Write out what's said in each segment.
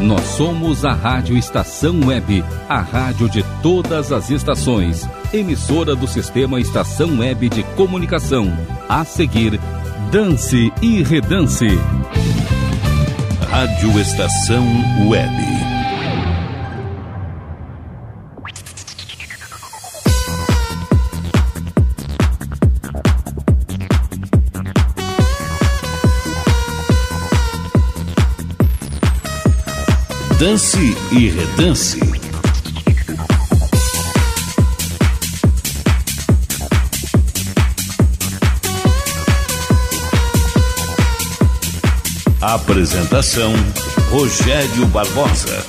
Nós somos a Rádio Estação Web, a rádio de todas as estações, emissora do sistema Estação Web de Comunicação. A seguir, Dance e Redance. Rádio Estação Web. Dance e Redance. Apresentação Rogério Barbosa.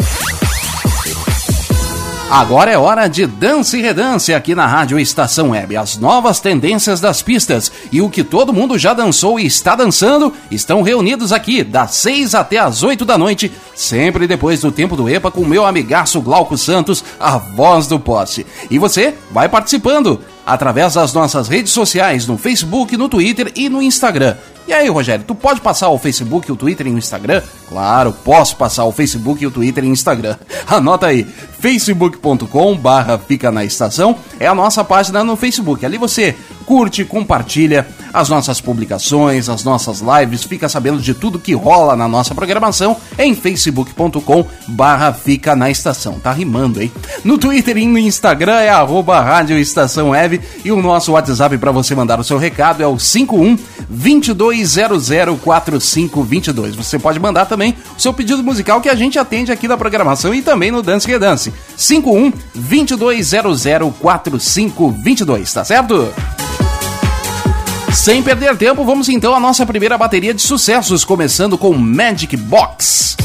Agora é hora de Dance e Redance aqui na Rádio Estação Web. As novas tendências das pistas e o que todo mundo já dançou e está dançando estão reunidos aqui das 6 até as 8 da noite, sempre depois do tempo do EPA com meu amigaço Glauco Santos, a voz do posse. E você vai participando através das nossas redes sociais, no Facebook, no Twitter e no Instagram. E aí, Rogério, tu pode passar o Facebook, o Twitter e o Instagram? Claro, posso passar o Facebook, o Twitter e o Instagram. Anota aí, facebook.com barra fica na estação é a nossa página no Facebook. Ali você curte, compartilha as nossas publicações, as nossas lives, fica sabendo de tudo que rola na nossa programação em facebook.com barra fica na estação. Tá rimando, hein? No Twitter e no Instagram é arroba Rádio Estação Web e o nosso WhatsApp para você mandar o seu recado é o 51 22004522. Você pode mandar também o seu pedido musical que a gente atende aqui na programação e também no Dance Redance. 51 22004522, tá certo? Sem perder tempo, vamos então à nossa primeira bateria de sucessos, começando com Magic Box.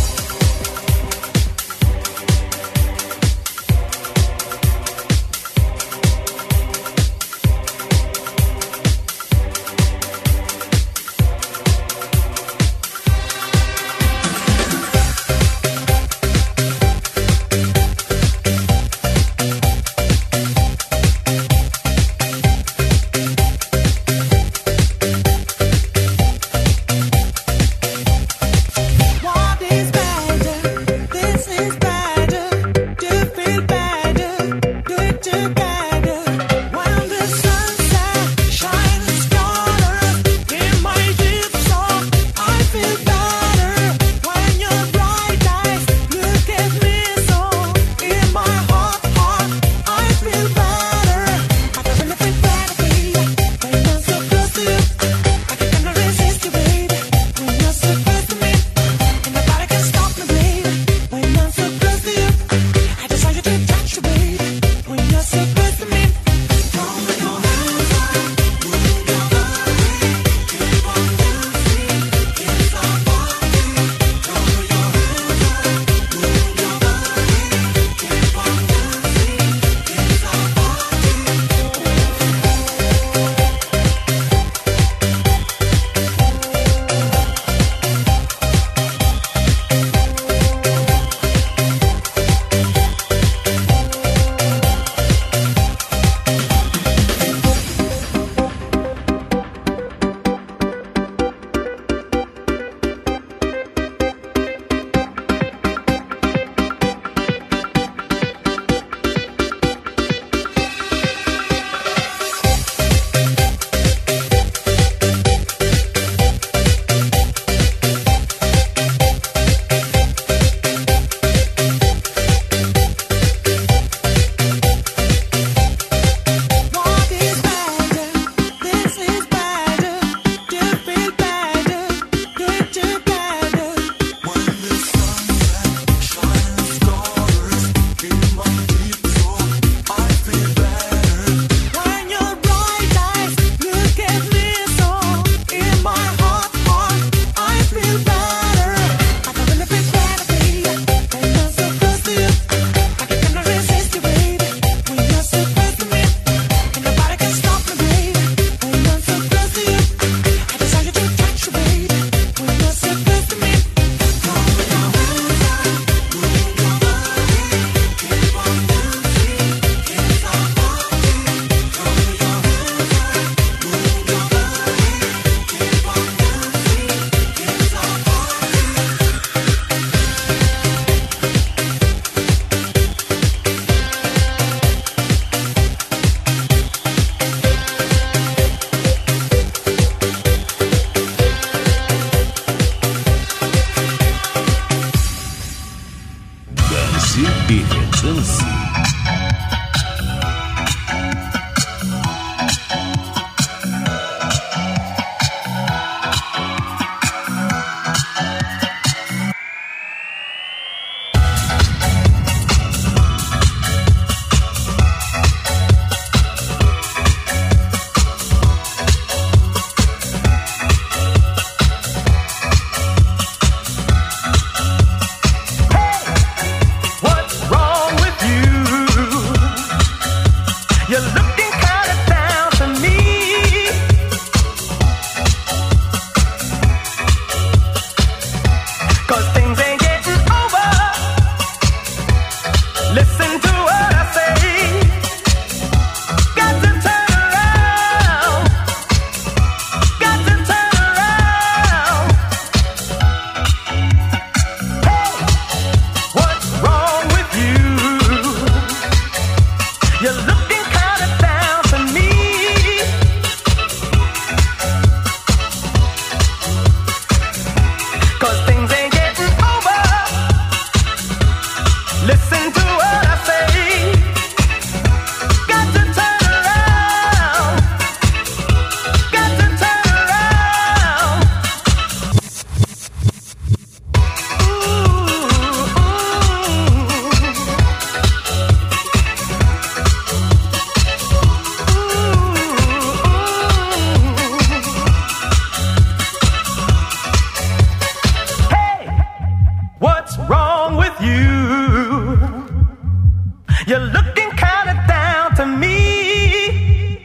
You're looking kind of down to me.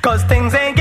Cause things ain't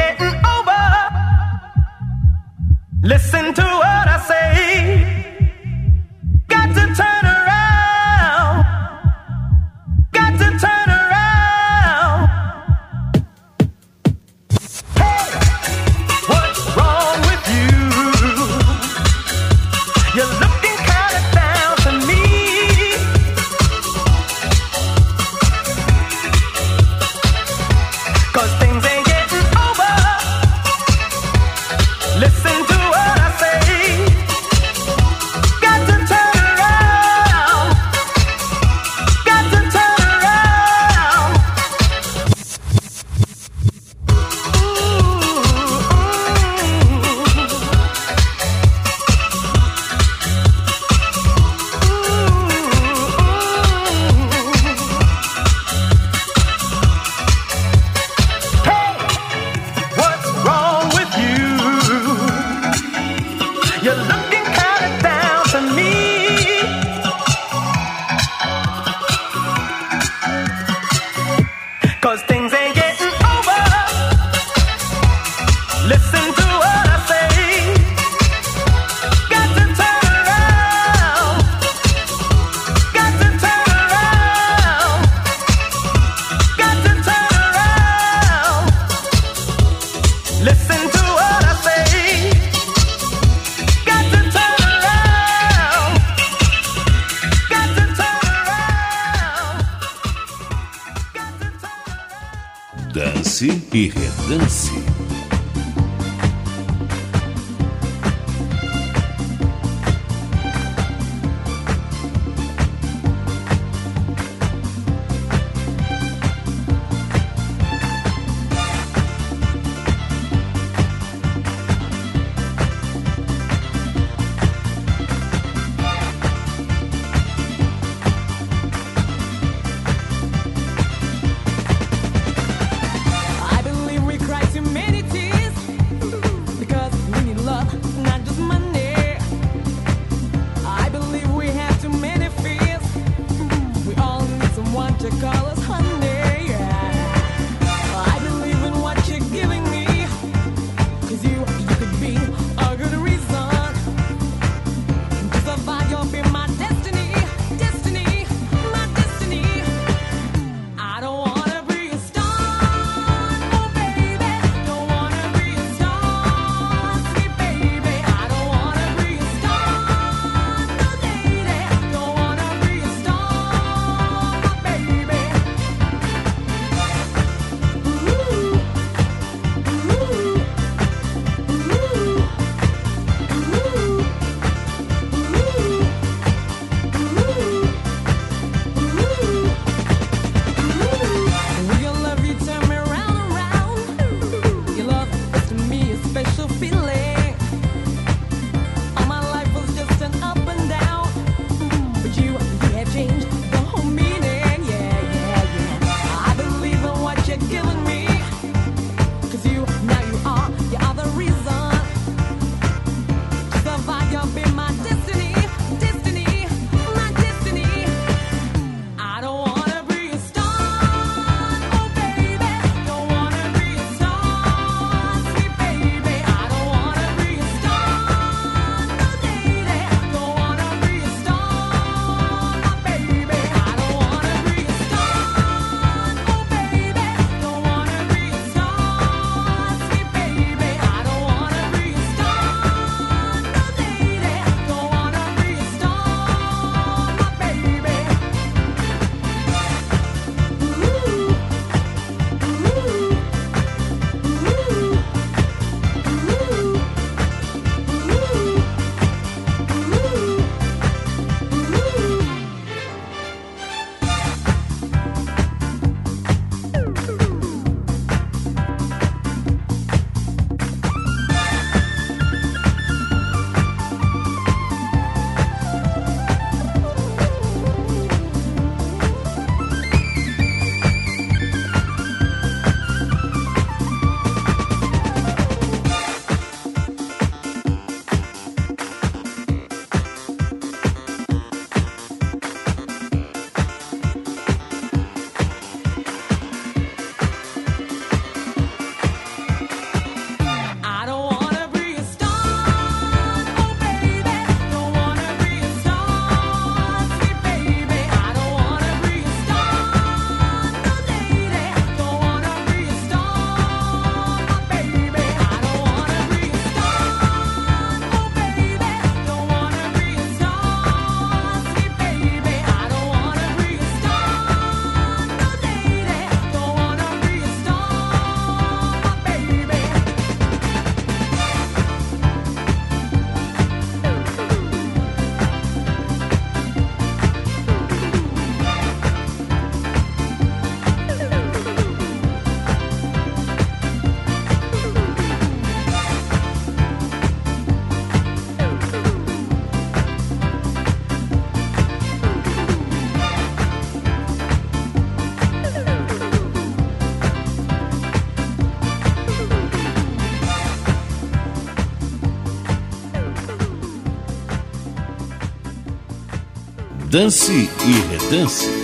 Dance e Redance.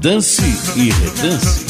Dance e Redance.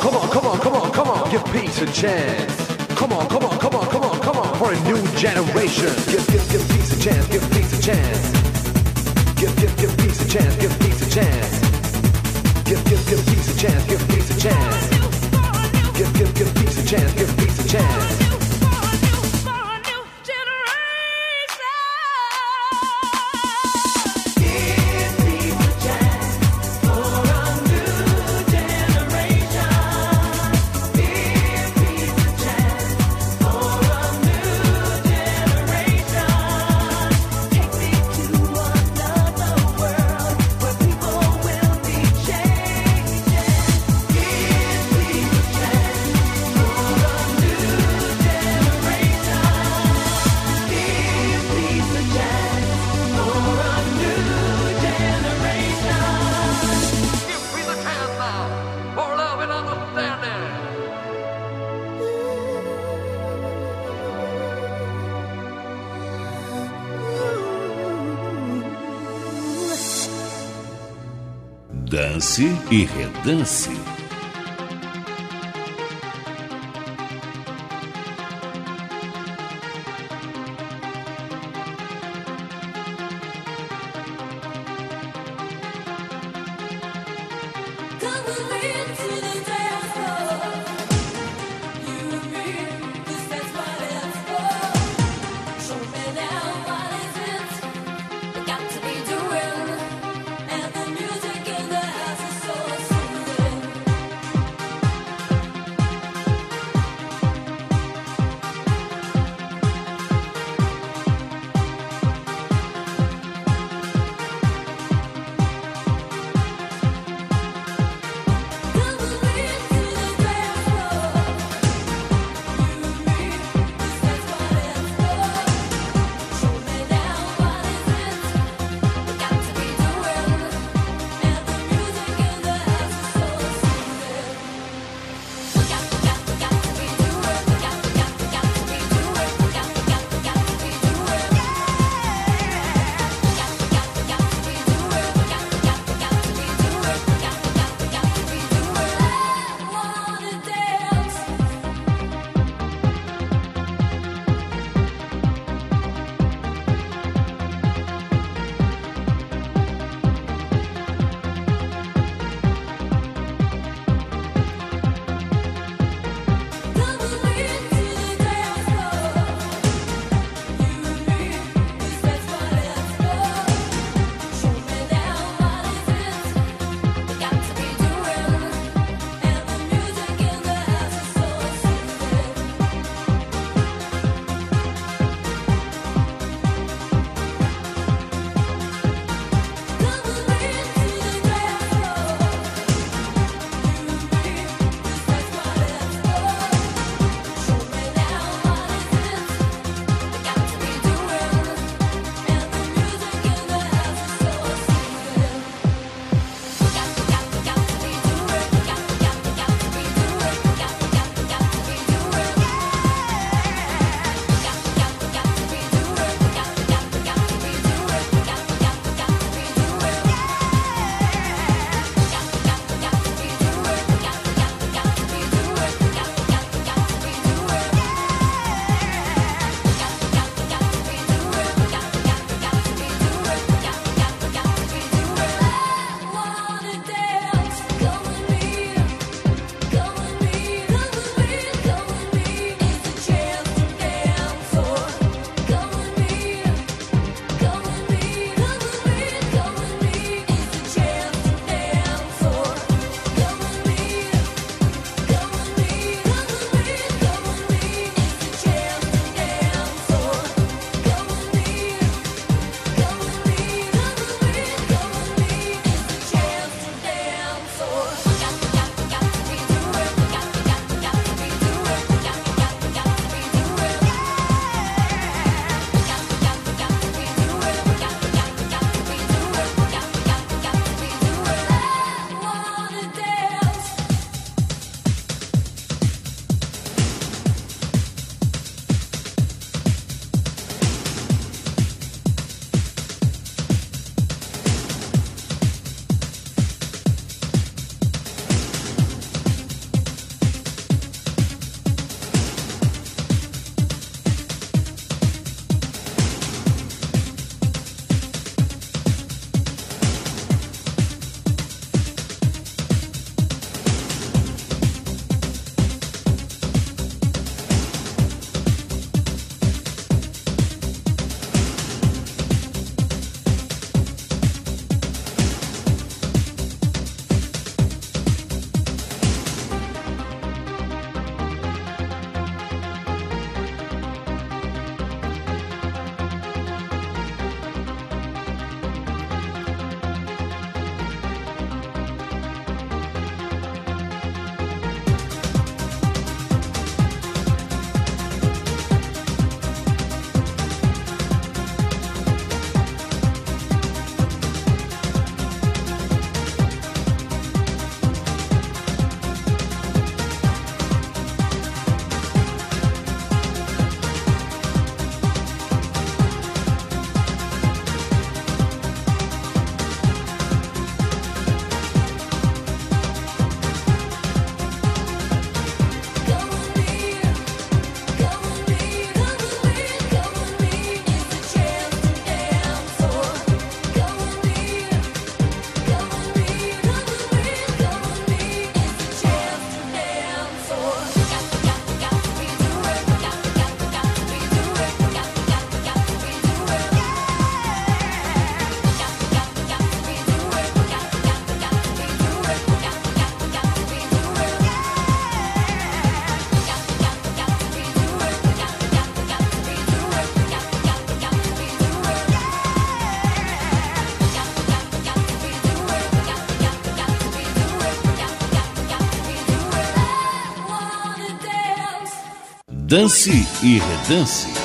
come on, come on, come on, come on, give peace a chance. Come on, come on, come on, come on, come on, for a new generation. Give, give, give peace a chance, give peace a chance. Give, give, give peace a chance, give peace a chance. Give, give, give peace a chance, give peace a chance. Give, give, give peace a chance, give peace a chance. Você e Redance. Dance e Redance.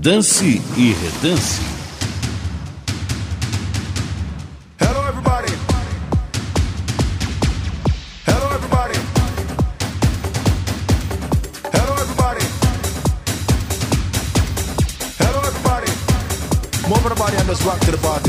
Dance e Redance. Hello everybody. Hello everybody. Hello everybody. Hello everybody. Body and rock to the party.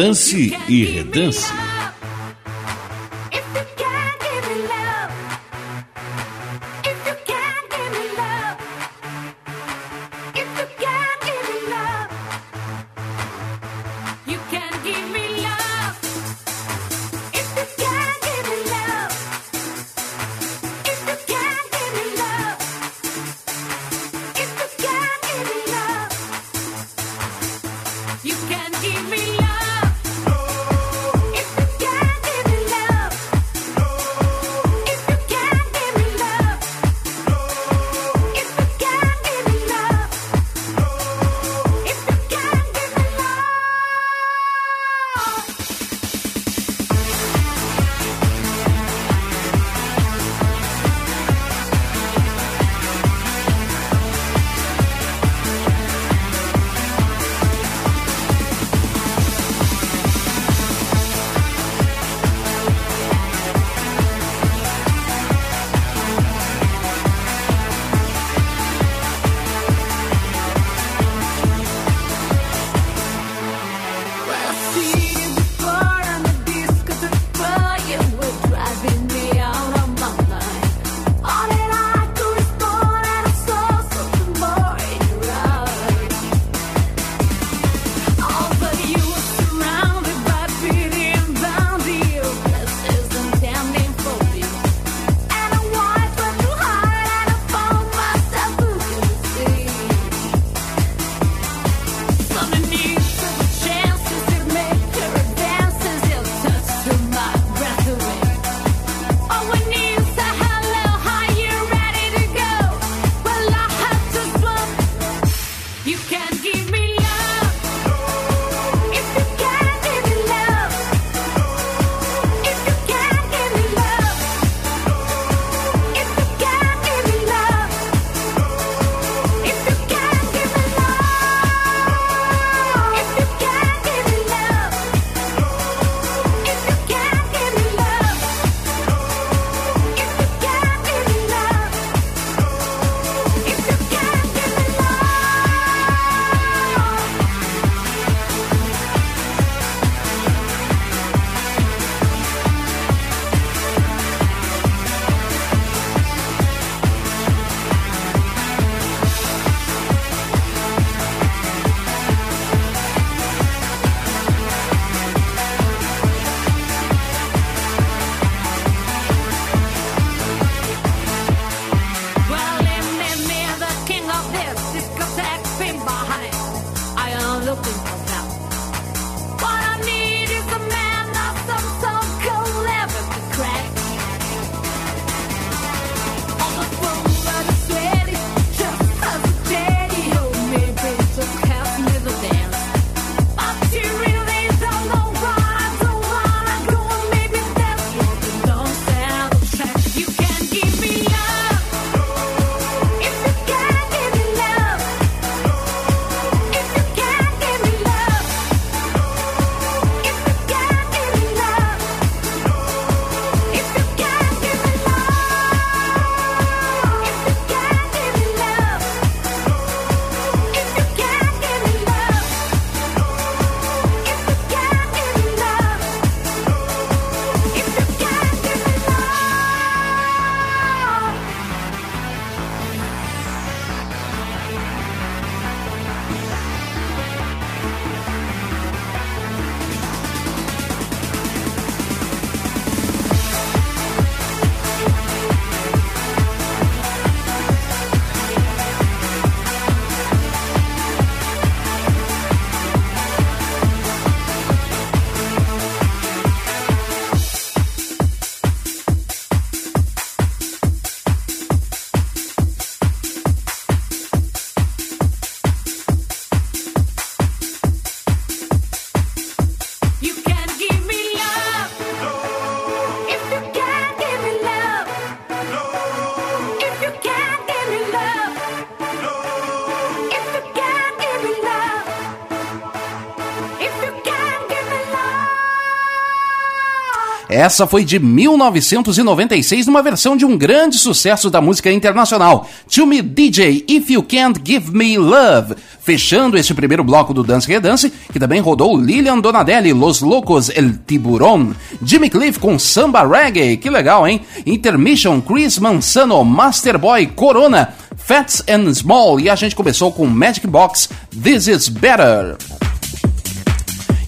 Dance e Redance. Essa foi de 1996, numa versão de um grande sucesso da música internacional, To Me DJ If You Can't Give Me Love. Fechando este primeiro bloco do Dance Redance, que também rodou Lilian Donadelli, Los Locos, El Tiburon, Jimmy Cliff com Samba Reggae, que legal, hein? Intermission, Chris Mansano, Masterboy, Corona, Fats and Small, e a gente começou com Magic Box, This Is Better.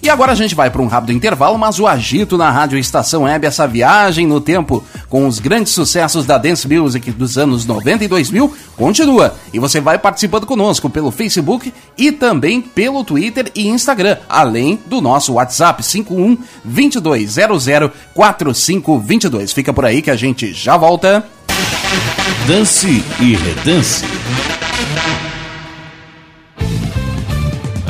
E agora a gente vai para um rápido intervalo, mas o agito na Rádio Estação Web, essa viagem no tempo com os grandes sucessos da Dance Music dos anos 90 e 2000, continua. E você vai participando conosco pelo Facebook e também pelo Twitter e Instagram, além do nosso WhatsApp 51 2200 4522. Fica por aí que a gente já volta. Dance e Redance.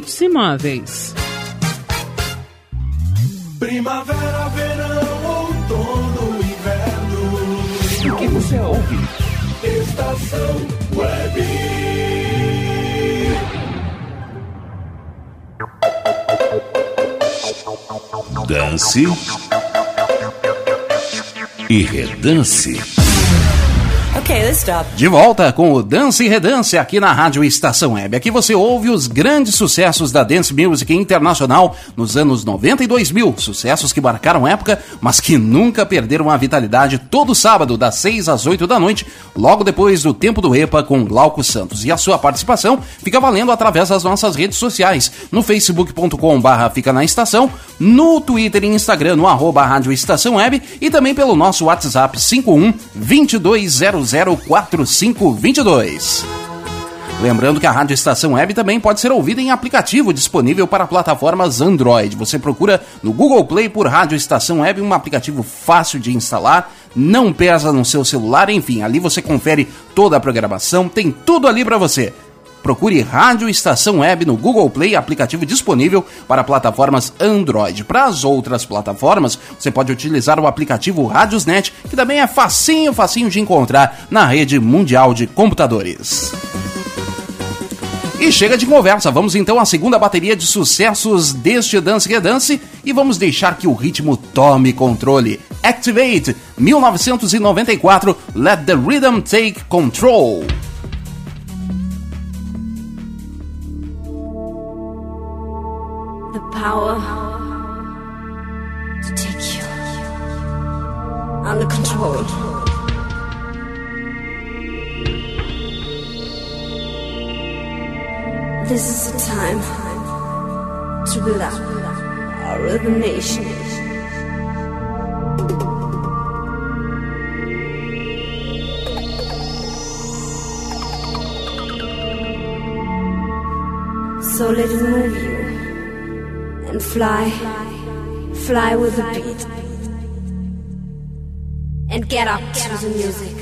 Hits Imóveis. Primavera, verão, outono, inverno. O que você ouve? Estação Web. Dance e redance. Okay, let's stop. De volta com o Dance e Redance aqui na Rádio Estação Web. Aqui você ouve os grandes sucessos da dance music internacional nos anos 90 e 2000. Sucessos que marcaram época, mas que nunca perderam a vitalidade todo sábado, das 6 às 8 da noite, logo depois do Tempo do EPA com Glauco Santos. E a sua participação fica valendo através das nossas redes sociais, no facebook.com barra fica na estação, no Twitter e Instagram, no arroba Rádio Estação Web e também pelo nosso WhatsApp 51 2200 004522. Lembrando que a Rádio Estação Web também pode ser ouvida em aplicativo disponível para plataformas Android. Você procura no Google Play por Rádio Estação Web, um aplicativo fácil de instalar, não pesa no seu celular, enfim, ali você confere toda a programação, tem tudo ali para você. Procure Rádio Estação Web no Google Play, aplicativo disponível para plataformas Android. Para as outras plataformas, você pode utilizar o aplicativo Radiosnet, que também é facinho, facinho de encontrar na rede mundial de computadores. E chega de conversa, vamos então à segunda bateria de sucessos deste Dance Dance e vamos deixar que o ritmo tome controle. Activate 1994, Let the Rhythm Take Control. Power to take you under control. This is the time to build up our rhythm nation. So let it move you and fly, fly with the beat, and get up to the music.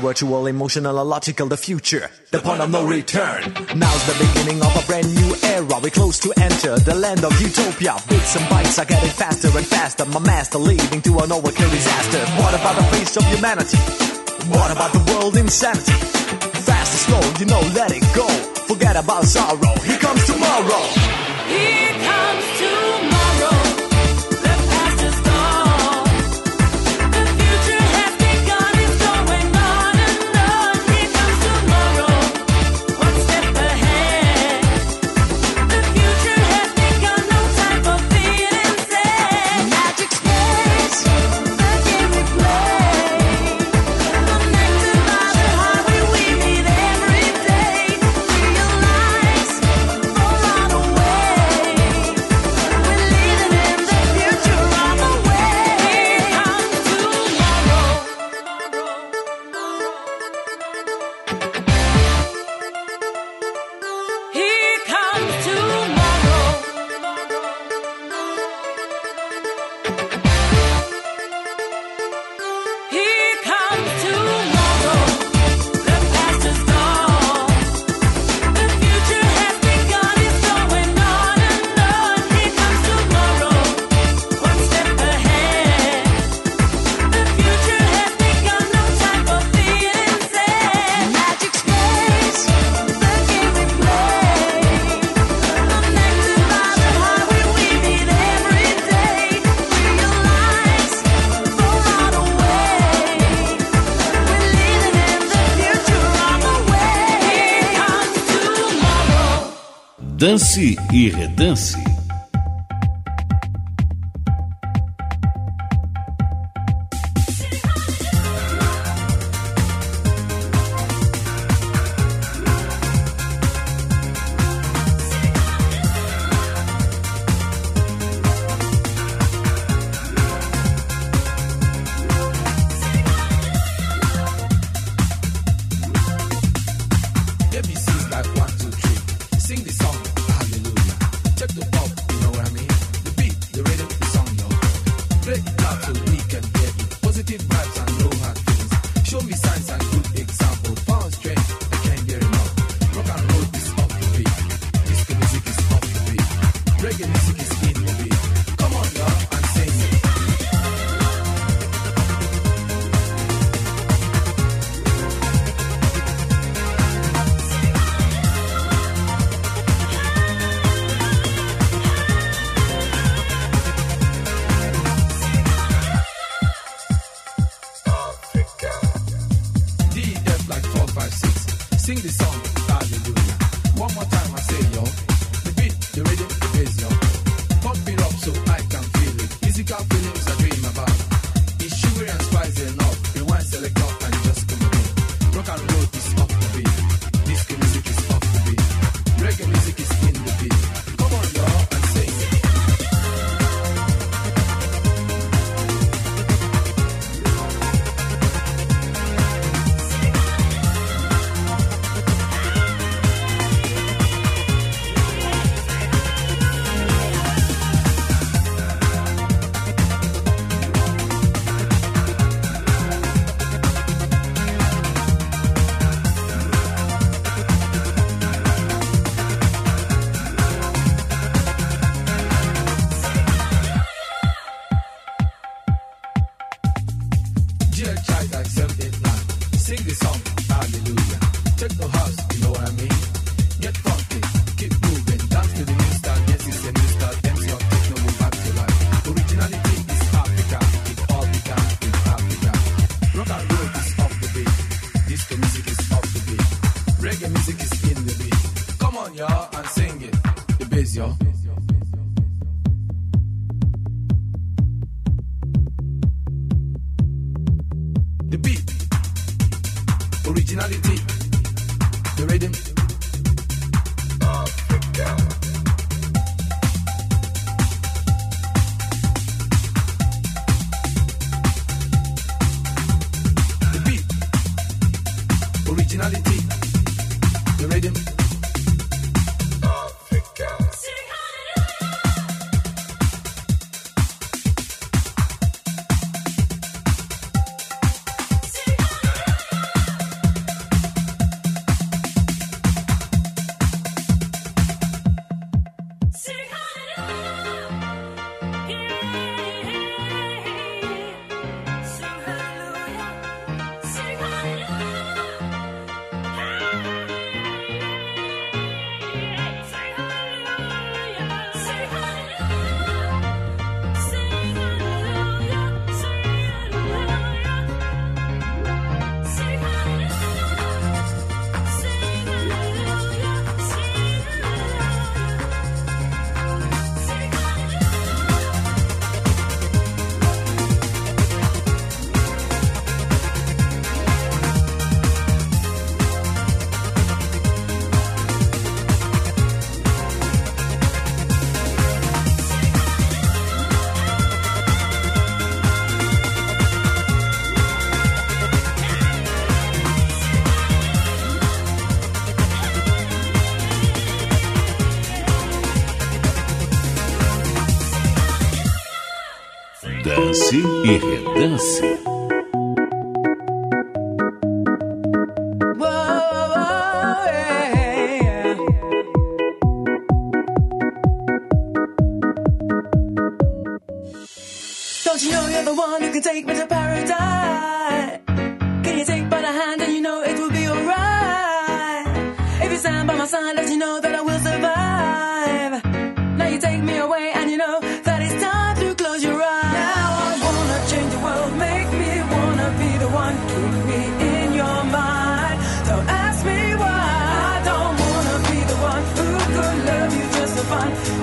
virtual, emotional, illogical—the future, the, the point of no return. Now's the beginning of a brand new era. We're close to enter the land of utopia. Bits and bytes are getting faster and faster. My master leading to an overkill disaster. What about the face of humanity? What about the world insanity? Fast or slow, you know, let it go. Forget about sorrow. Here comes tomorrow. Here comes Dance e Redance. E redance. You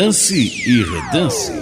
Dance e Redance.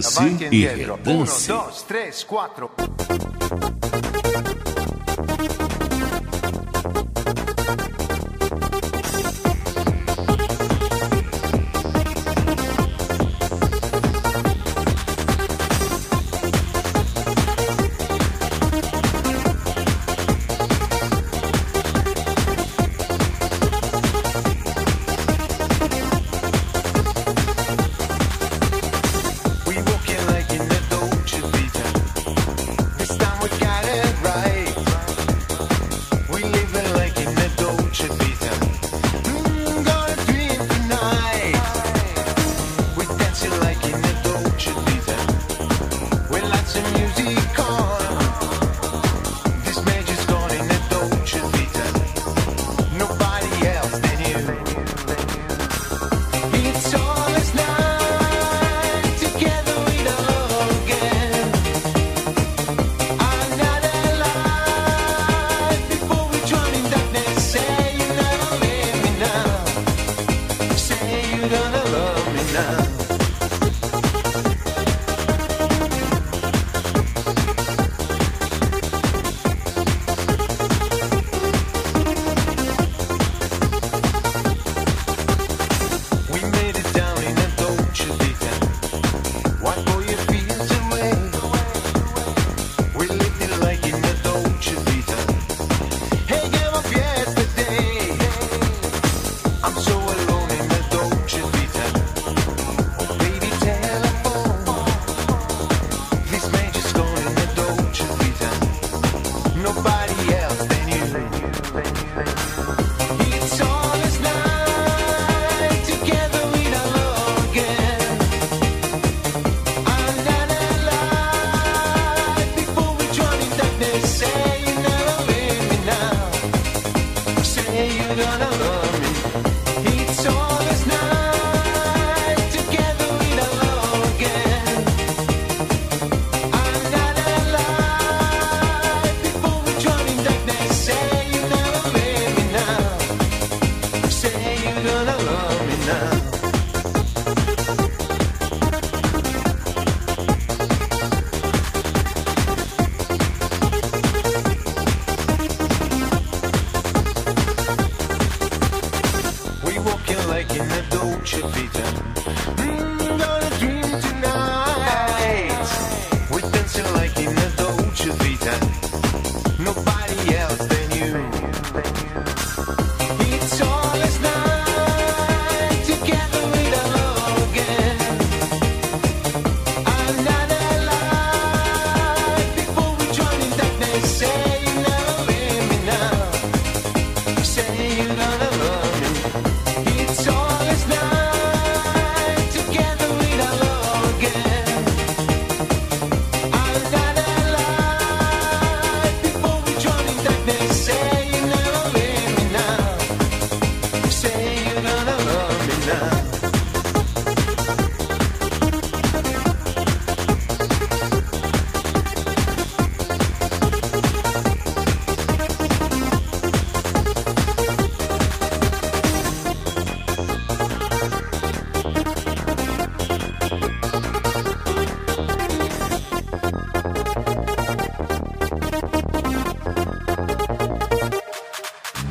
Dance e redança. Um, dois, três, quatro.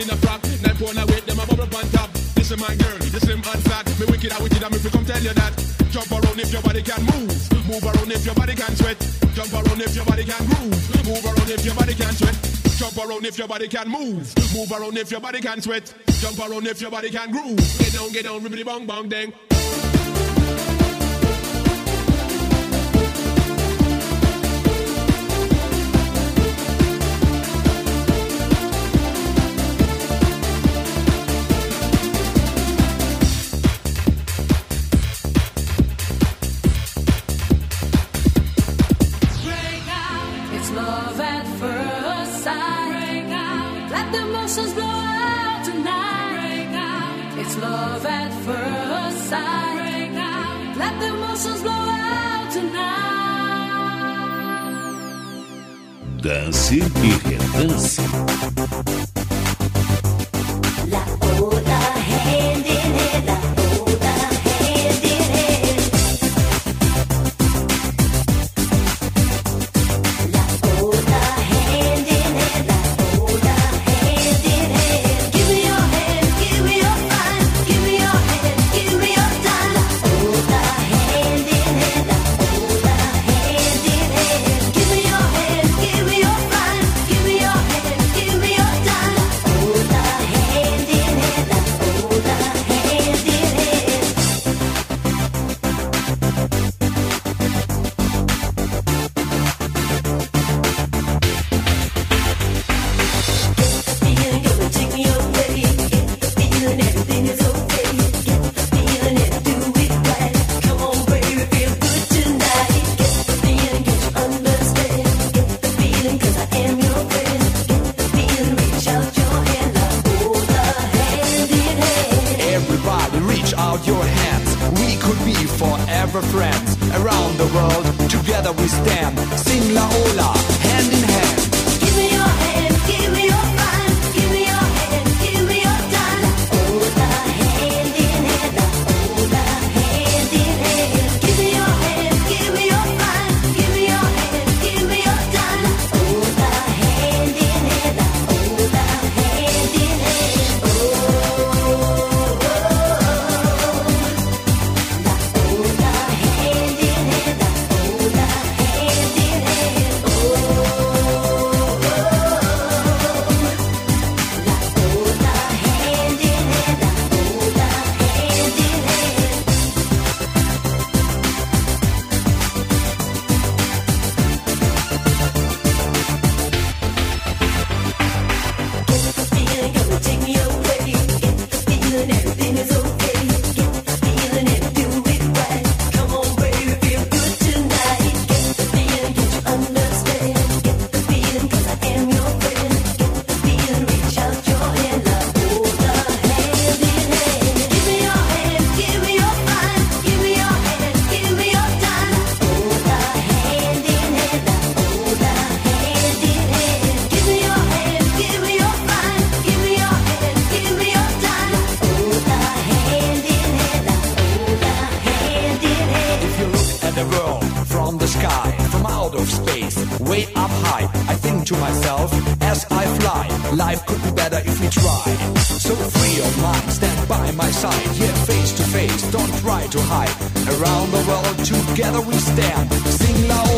in a frock. Nine pound I weight, them a bubble on top. This is my girl, this is my fat. Me wicked, I wicked, I'm if you come tell you that. Jump around if your body can move. Move around if your body can sweat. Jump around if your body can groove. Move around if your body can sweat. Jump around if your body can move. Move around if your body can sweat. Jump around if your body can groove. Get down, get down, ribbity bong bong dang. to myself as I fly. Life could be better if we try. So free of mind, stand by my side. Yeah, face to face, don't try to hide. Around the world, together we stand. Sing loud.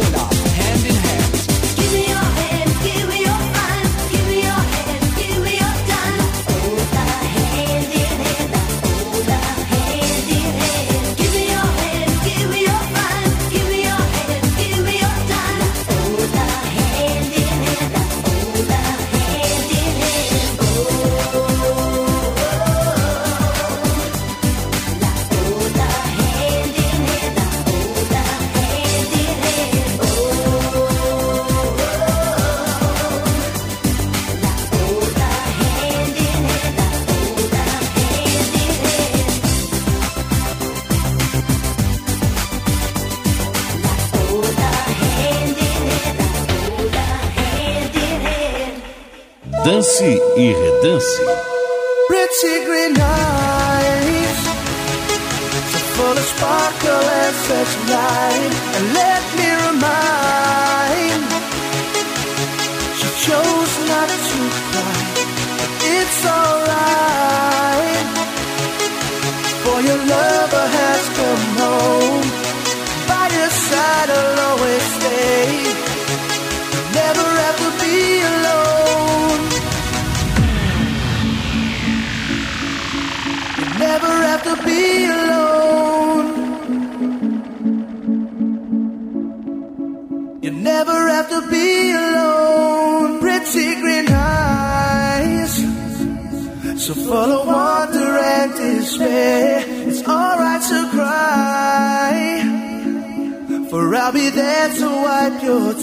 your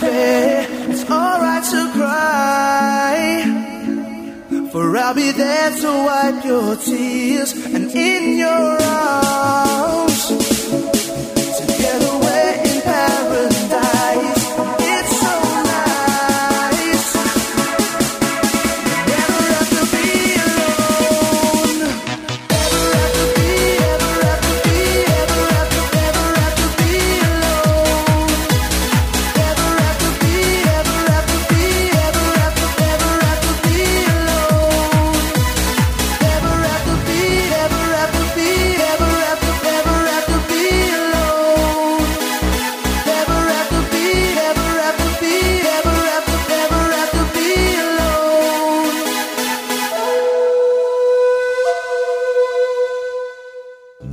swear it's alright to cry. For I'll be there to wipe your tears and in your arms.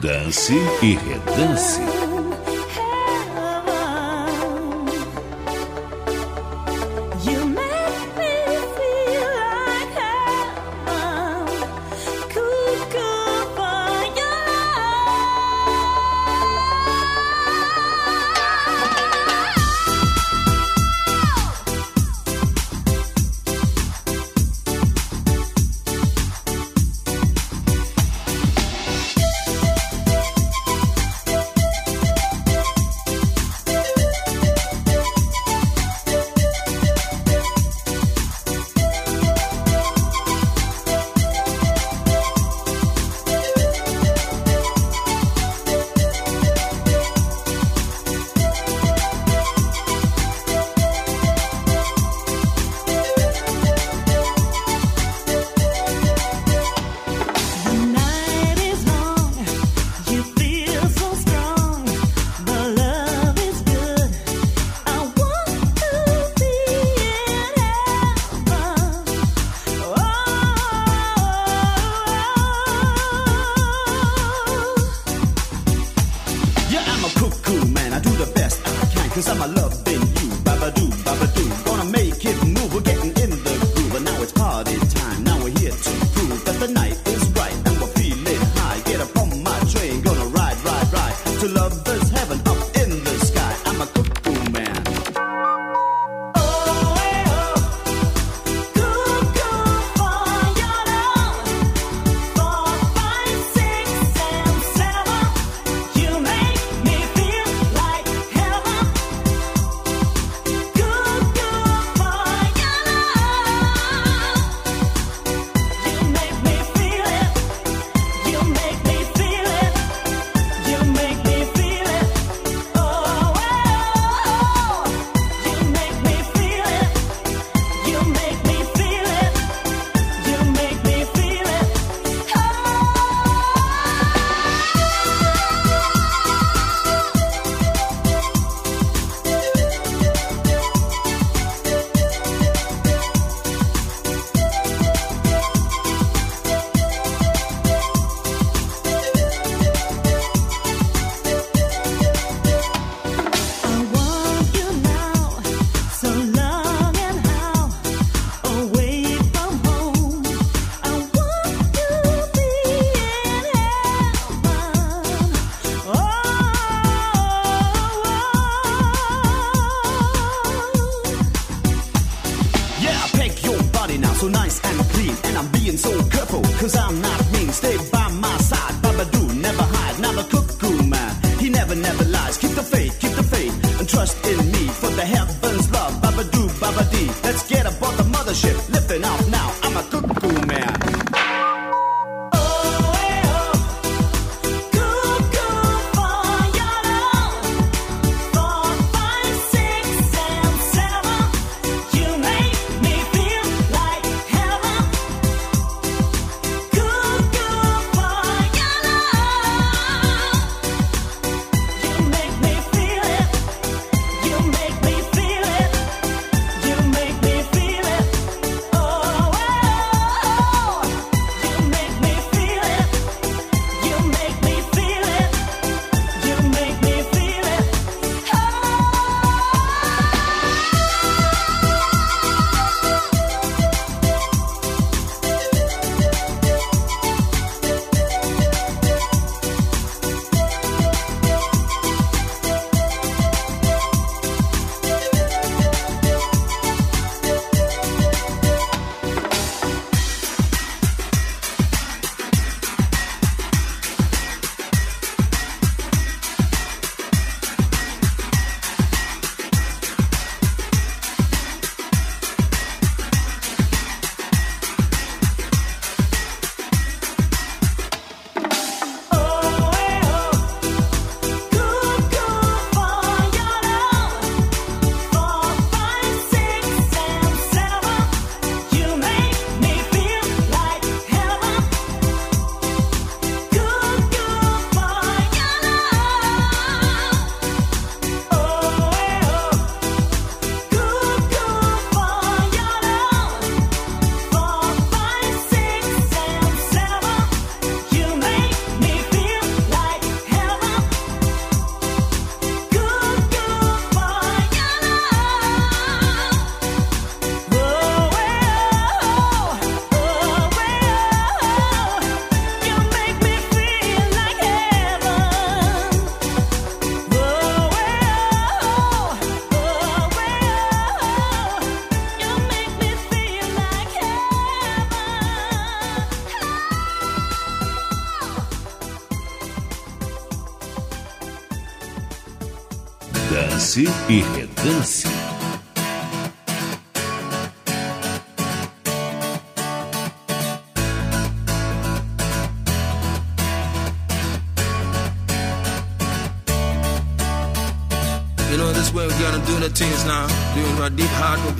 Dance e redance.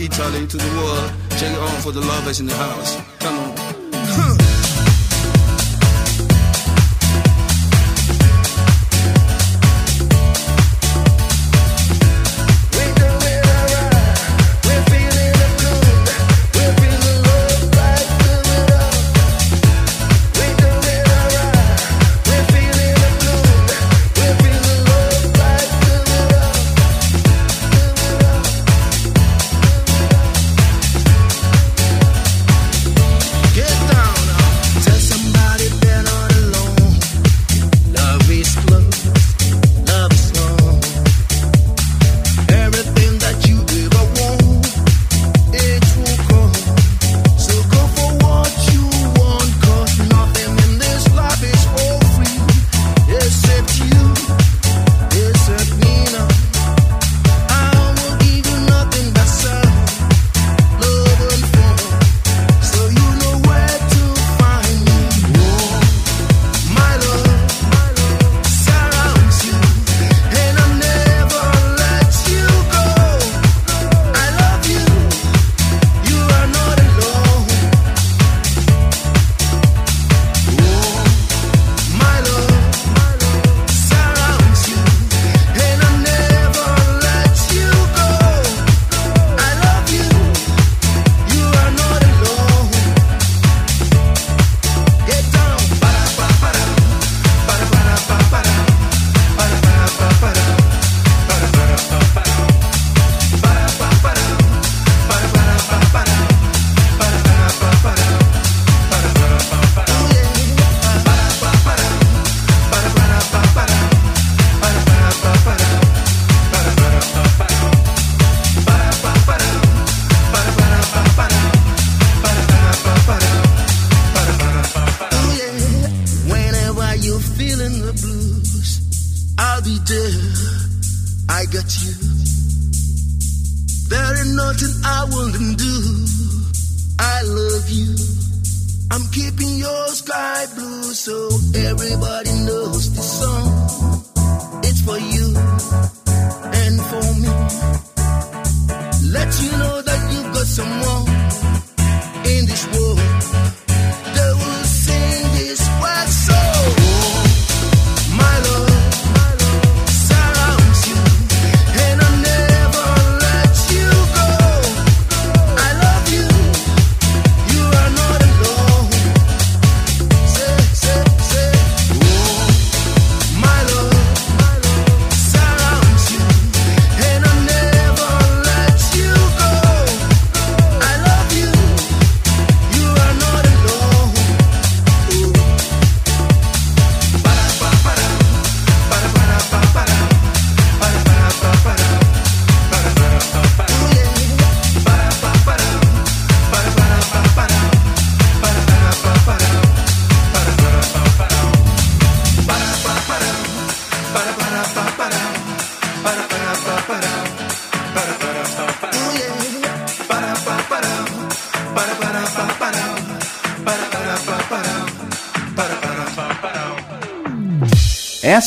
Italy to the world. Check it on for the lovers in the house.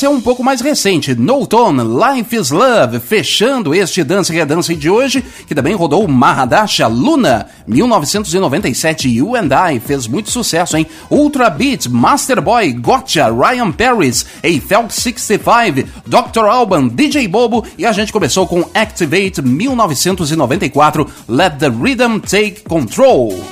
Essa é um pouco mais recente, No Tone, Life is Love, fechando este Dance Redance de hoje, que também rodou Mahadasha Luna, 1997, You and I, fez muito sucesso, hein? Ultra Beat, Master Boy, Gotcha, Ryan Paris, Eiffel 65, Dr. Alban, DJ Bobo, e a gente começou com Activate 1994, Let the Rhythm Take Control.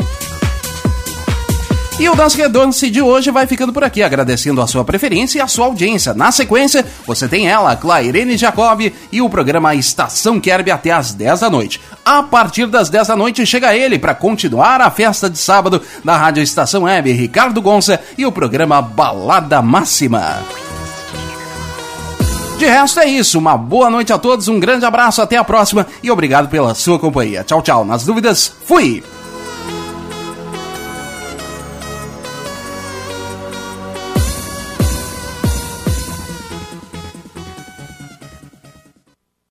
E o Dance Redance de hoje vai ficando por aqui, agradecendo a sua preferência e a sua audiência. Na sequência, você tem ela, Clairene Jacob, e o programa Estação Kerb até às 10 da noite. A partir das 10 da noite chega ele para continuar a festa de sábado na Rádio Estação Web, Ricardo Gonça e o programa Balada Máxima. De resto é isso, uma boa noite a todos, um grande abraço, até a próxima e obrigado pela sua companhia. Tchau, tchau. Nas dúvidas, fui!